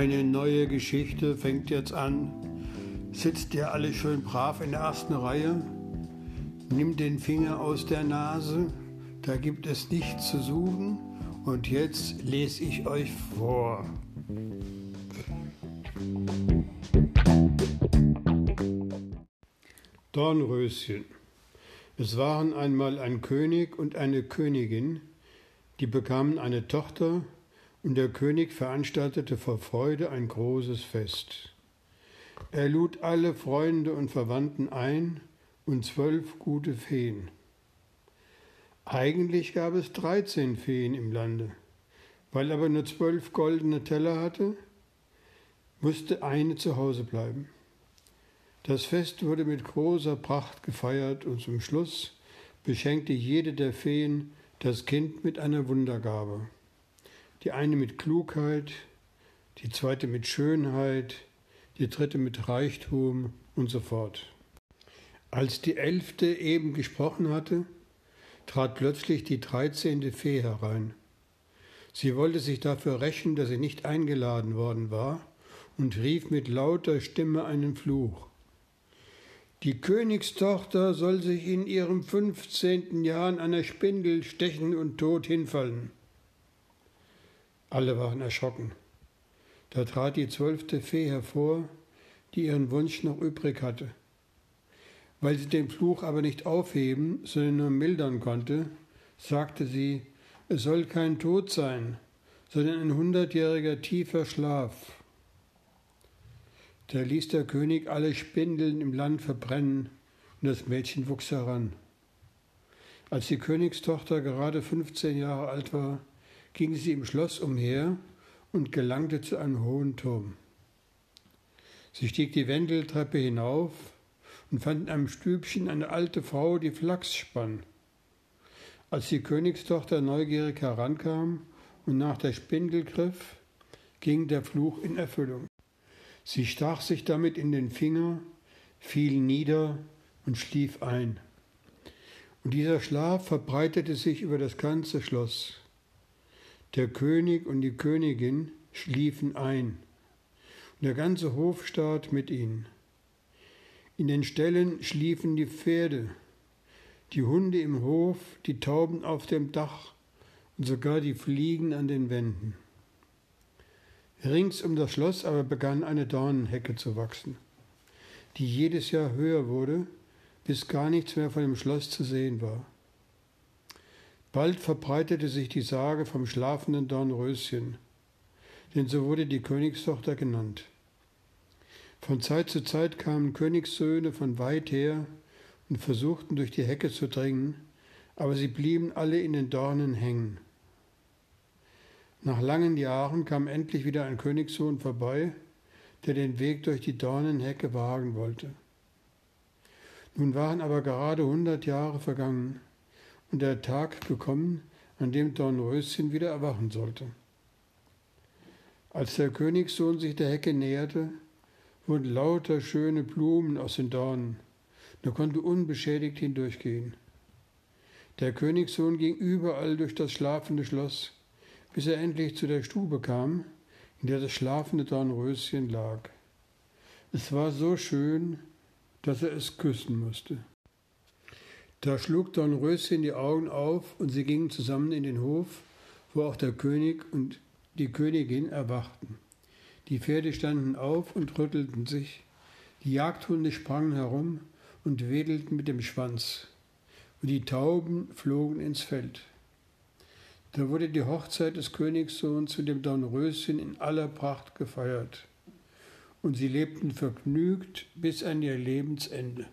Eine neue Geschichte fängt jetzt an. Sitzt ihr alle schön brav in der ersten Reihe? Nimmt den Finger aus der Nase, da gibt es nichts zu suchen. Und jetzt lese ich euch vor. Dornröschen. Es waren einmal ein König und eine Königin, die bekamen eine Tochter und der König veranstaltete vor Freude ein großes Fest. Er lud alle Freunde und Verwandten ein und zwölf gute Feen. Eigentlich gab es dreizehn Feen im Lande. Weil aber nur zwölf goldene Teller hatte, musste eine zu Hause bleiben. Das Fest wurde mit großer Pracht gefeiert und zum Schluss beschenkte jede der Feen das Kind mit einer Wundergabe die eine mit Klugheit, die zweite mit Schönheit, die dritte mit Reichtum und so fort. Als die elfte eben gesprochen hatte, trat plötzlich die dreizehnte Fee herein. Sie wollte sich dafür rächen, dass sie nicht eingeladen worden war, und rief mit lauter Stimme einen Fluch. Die Königstochter soll sich in ihrem fünfzehnten Jahr an einer Spindel stechen und tot hinfallen. Alle waren erschrocken. Da trat die zwölfte Fee hervor, die ihren Wunsch noch übrig hatte. Weil sie den Fluch aber nicht aufheben, sondern nur mildern konnte, sagte sie, es soll kein Tod sein, sondern ein hundertjähriger tiefer Schlaf. Da ließ der König alle Spindeln im Land verbrennen, und das Mädchen wuchs heran. Als die Königstochter gerade fünfzehn Jahre alt war, ging sie im Schloss umher und gelangte zu einem hohen Turm. Sie stieg die Wendeltreppe hinauf und fand in einem Stübchen eine alte Frau, die Flachs spann. Als die Königstochter neugierig herankam und nach der Spindel griff, ging der Fluch in Erfüllung. Sie stach sich damit in den Finger, fiel nieder und schlief ein. Und dieser Schlaf verbreitete sich über das ganze Schloss. Der König und die Königin schliefen ein, und der ganze Hofstaat mit ihnen. In den Ställen schliefen die Pferde, die Hunde im Hof, die Tauben auf dem Dach und sogar die Fliegen an den Wänden. Rings um das Schloss aber begann eine Dornenhecke zu wachsen, die jedes Jahr höher wurde, bis gar nichts mehr von dem Schloss zu sehen war. Bald verbreitete sich die Sage vom schlafenden Dornröschen, denn so wurde die Königstochter genannt. Von Zeit zu Zeit kamen Königssöhne von weit her und versuchten durch die Hecke zu dringen, aber sie blieben alle in den Dornen hängen. Nach langen Jahren kam endlich wieder ein Königssohn vorbei, der den Weg durch die Dornenhecke wagen wollte. Nun waren aber gerade hundert Jahre vergangen, und der Tag gekommen, an dem Dornröschen wieder erwachen sollte. Als der Königssohn sich der Hecke näherte, wurden lauter schöne Blumen aus den Dornen, er konnte unbeschädigt hindurchgehen. Der Königssohn ging überall durch das schlafende Schloss, bis er endlich zu der Stube kam, in der das schlafende Dornröschen lag. Es war so schön, dass er es küssen musste. Da schlug Dornröschen die Augen auf und sie gingen zusammen in den Hof, wo auch der König und die Königin erwachten. Die Pferde standen auf und rüttelten sich, die Jagdhunde sprangen herum und wedelten mit dem Schwanz, und die Tauben flogen ins Feld. Da wurde die Hochzeit des Königssohns zu dem Dornröschen in aller Pracht gefeiert, und sie lebten vergnügt bis an ihr Lebensende.